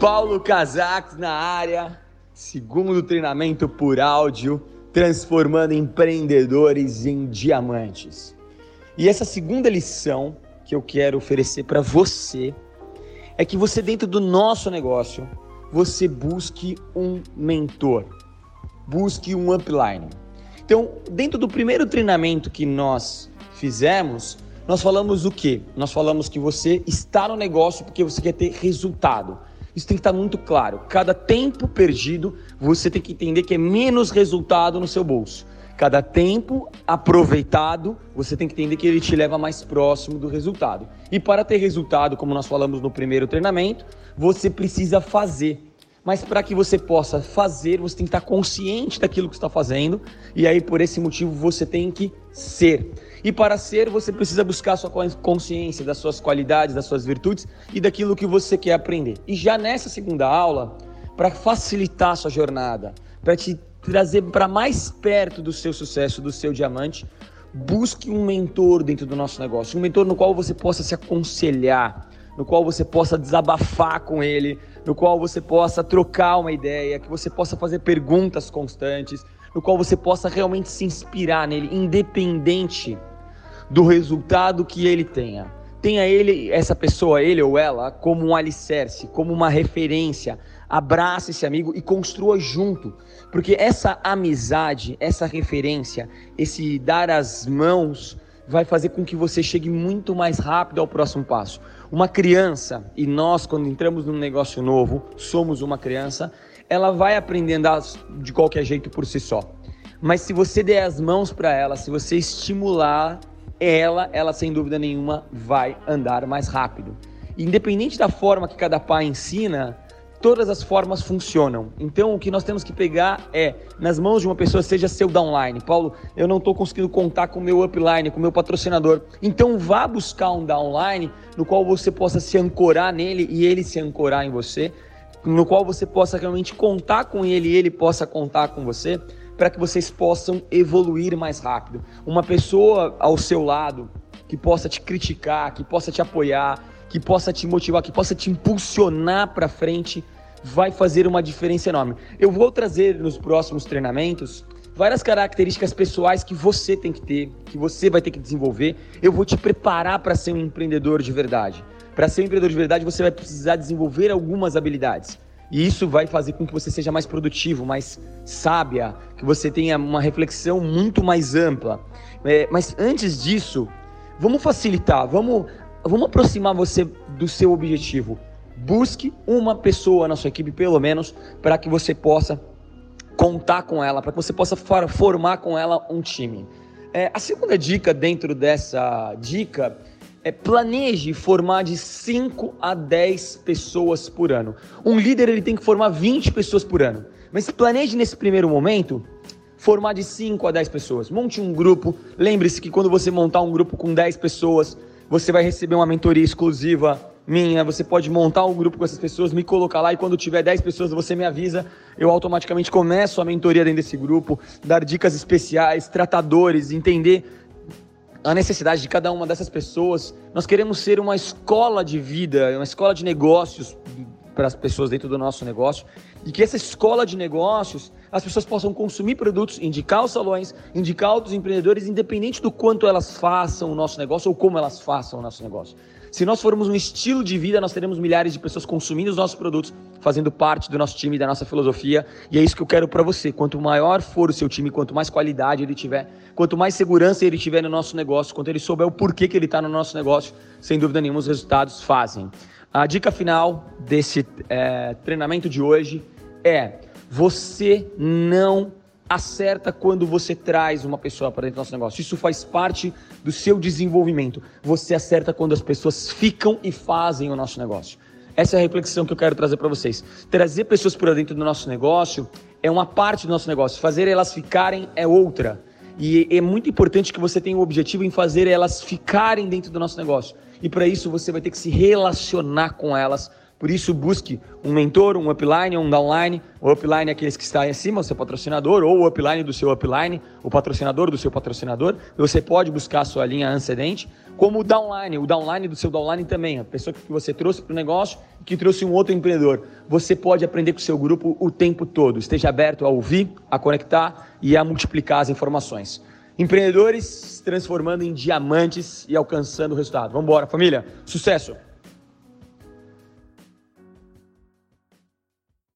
Paulo Casax na área, segundo treinamento por áudio, transformando empreendedores em diamantes. E essa segunda lição que eu quero oferecer para você é que você dentro do nosso negócio, você busque um mentor, busque um upline. Então, dentro do primeiro treinamento que nós fizemos, nós falamos o quê? Nós falamos que você está no negócio porque você quer ter resultado. Isso tem que estar muito claro. Cada tempo perdido, você tem que entender que é menos resultado no seu bolso. Cada tempo aproveitado, você tem que entender que ele te leva mais próximo do resultado. E para ter resultado, como nós falamos no primeiro treinamento, você precisa fazer. Mas para que você possa fazer, você tem que estar consciente daquilo que está fazendo, e aí por esse motivo você tem que ser. E para ser, você precisa buscar a sua consciência das suas qualidades, das suas virtudes e daquilo que você quer aprender. E já nessa segunda aula, para facilitar a sua jornada, para te trazer para mais perto do seu sucesso, do seu diamante, busque um mentor dentro do nosso negócio, um mentor no qual você possa se aconselhar, no qual você possa desabafar com ele, no qual você possa trocar uma ideia, que você possa fazer perguntas constantes, no qual você possa realmente se inspirar nele, independente do resultado que ele tenha. Tenha ele, essa pessoa, ele ou ela, como um alicerce, como uma referência. Abrace esse amigo e construa junto. Porque essa amizade, essa referência, esse dar as mãos, vai fazer com que você chegue muito mais rápido ao próximo passo. Uma criança, e nós, quando entramos num negócio novo, somos uma criança, ela vai aprender a andar de qualquer jeito por si só. Mas se você der as mãos para ela, se você estimular ela, ela sem dúvida nenhuma vai andar mais rápido. Independente da forma que cada pai ensina, todas as formas funcionam. Então, o que nós temos que pegar é, nas mãos de uma pessoa, seja seu downline. Paulo, eu não estou conseguindo contar com o meu upline, com o meu patrocinador. Então, vá buscar um downline no qual você possa se ancorar nele e ele se ancorar em você, no qual você possa realmente contar com ele e ele possa contar com você para que vocês possam evoluir mais rápido. Uma pessoa ao seu lado que possa te criticar, que possa te apoiar, que possa te motivar, que possa te impulsionar para frente, vai fazer uma diferença enorme. Eu vou trazer nos próximos treinamentos várias características pessoais que você tem que ter, que você vai ter que desenvolver. Eu vou te preparar para ser um empreendedor de verdade. Para ser um empreendedor de verdade, você vai precisar desenvolver algumas habilidades. E isso vai fazer com que você seja mais produtivo, mais sábia, que você tenha uma reflexão muito mais ampla. É, mas antes disso, vamos facilitar, vamos, vamos aproximar você do seu objetivo. Busque uma pessoa na sua equipe, pelo menos, para que você possa contar com ela, para que você possa formar com ela um time. É, a segunda dica dentro dessa dica é, planeje formar de 5 a 10 pessoas por ano. Um líder ele tem que formar 20 pessoas por ano. Mas planeje nesse primeiro momento formar de 5 a 10 pessoas. Monte um grupo. Lembre-se que quando você montar um grupo com 10 pessoas, você vai receber uma mentoria exclusiva minha. Você pode montar um grupo com essas pessoas, me colocar lá e quando tiver 10 pessoas você me avisa. Eu automaticamente começo a mentoria dentro desse grupo, dar dicas especiais, tratadores, entender a necessidade de cada uma dessas pessoas. Nós queremos ser uma escola de vida, uma escola de negócios para as pessoas dentro do nosso negócio e que essa escola de negócios as pessoas possam consumir produtos, indicar os salões, indicar outros empreendedores, independente do quanto elas façam o nosso negócio ou como elas façam o nosso negócio. Se nós formos um estilo de vida, nós teremos milhares de pessoas consumindo os nossos produtos, fazendo parte do nosso time, da nossa filosofia, e é isso que eu quero para você. Quanto maior for o seu time, quanto mais qualidade ele tiver, quanto mais segurança ele tiver no nosso negócio, quanto ele souber o porquê que ele está no nosso negócio, sem dúvida nenhuma os resultados fazem. A dica final desse é, treinamento de hoje é: você não acerta quando você traz uma pessoa para dentro do nosso negócio. Isso faz parte do seu desenvolvimento. Você acerta quando as pessoas ficam e fazem o nosso negócio. Essa é a reflexão que eu quero trazer para vocês. Trazer pessoas para dentro do nosso negócio é uma parte do nosso negócio, fazer elas ficarem é outra. E é muito importante que você tenha o objetivo em fazer elas ficarem dentro do nosso negócio. E para isso você vai ter que se relacionar com elas Por isso, busque um mentor, um upline, um downline. O upline é aqueles que estão aí acima, o seu patrocinador, ou o upline do seu upline, o patrocinador do seu patrocinador. Você pode buscar a sua linha antecedente, como o downline, o downline do seu downline também, a pessoa que você trouxe para o negócio e que trouxe um outro empreendedor. Você pode aprender com o seu grupo o tempo todo. Esteja aberto a ouvir, a conectar e a multiplicar as informações. Empreendedores transformando em diamantes e alcançando o resultado. Vamos embora, família. Sucesso!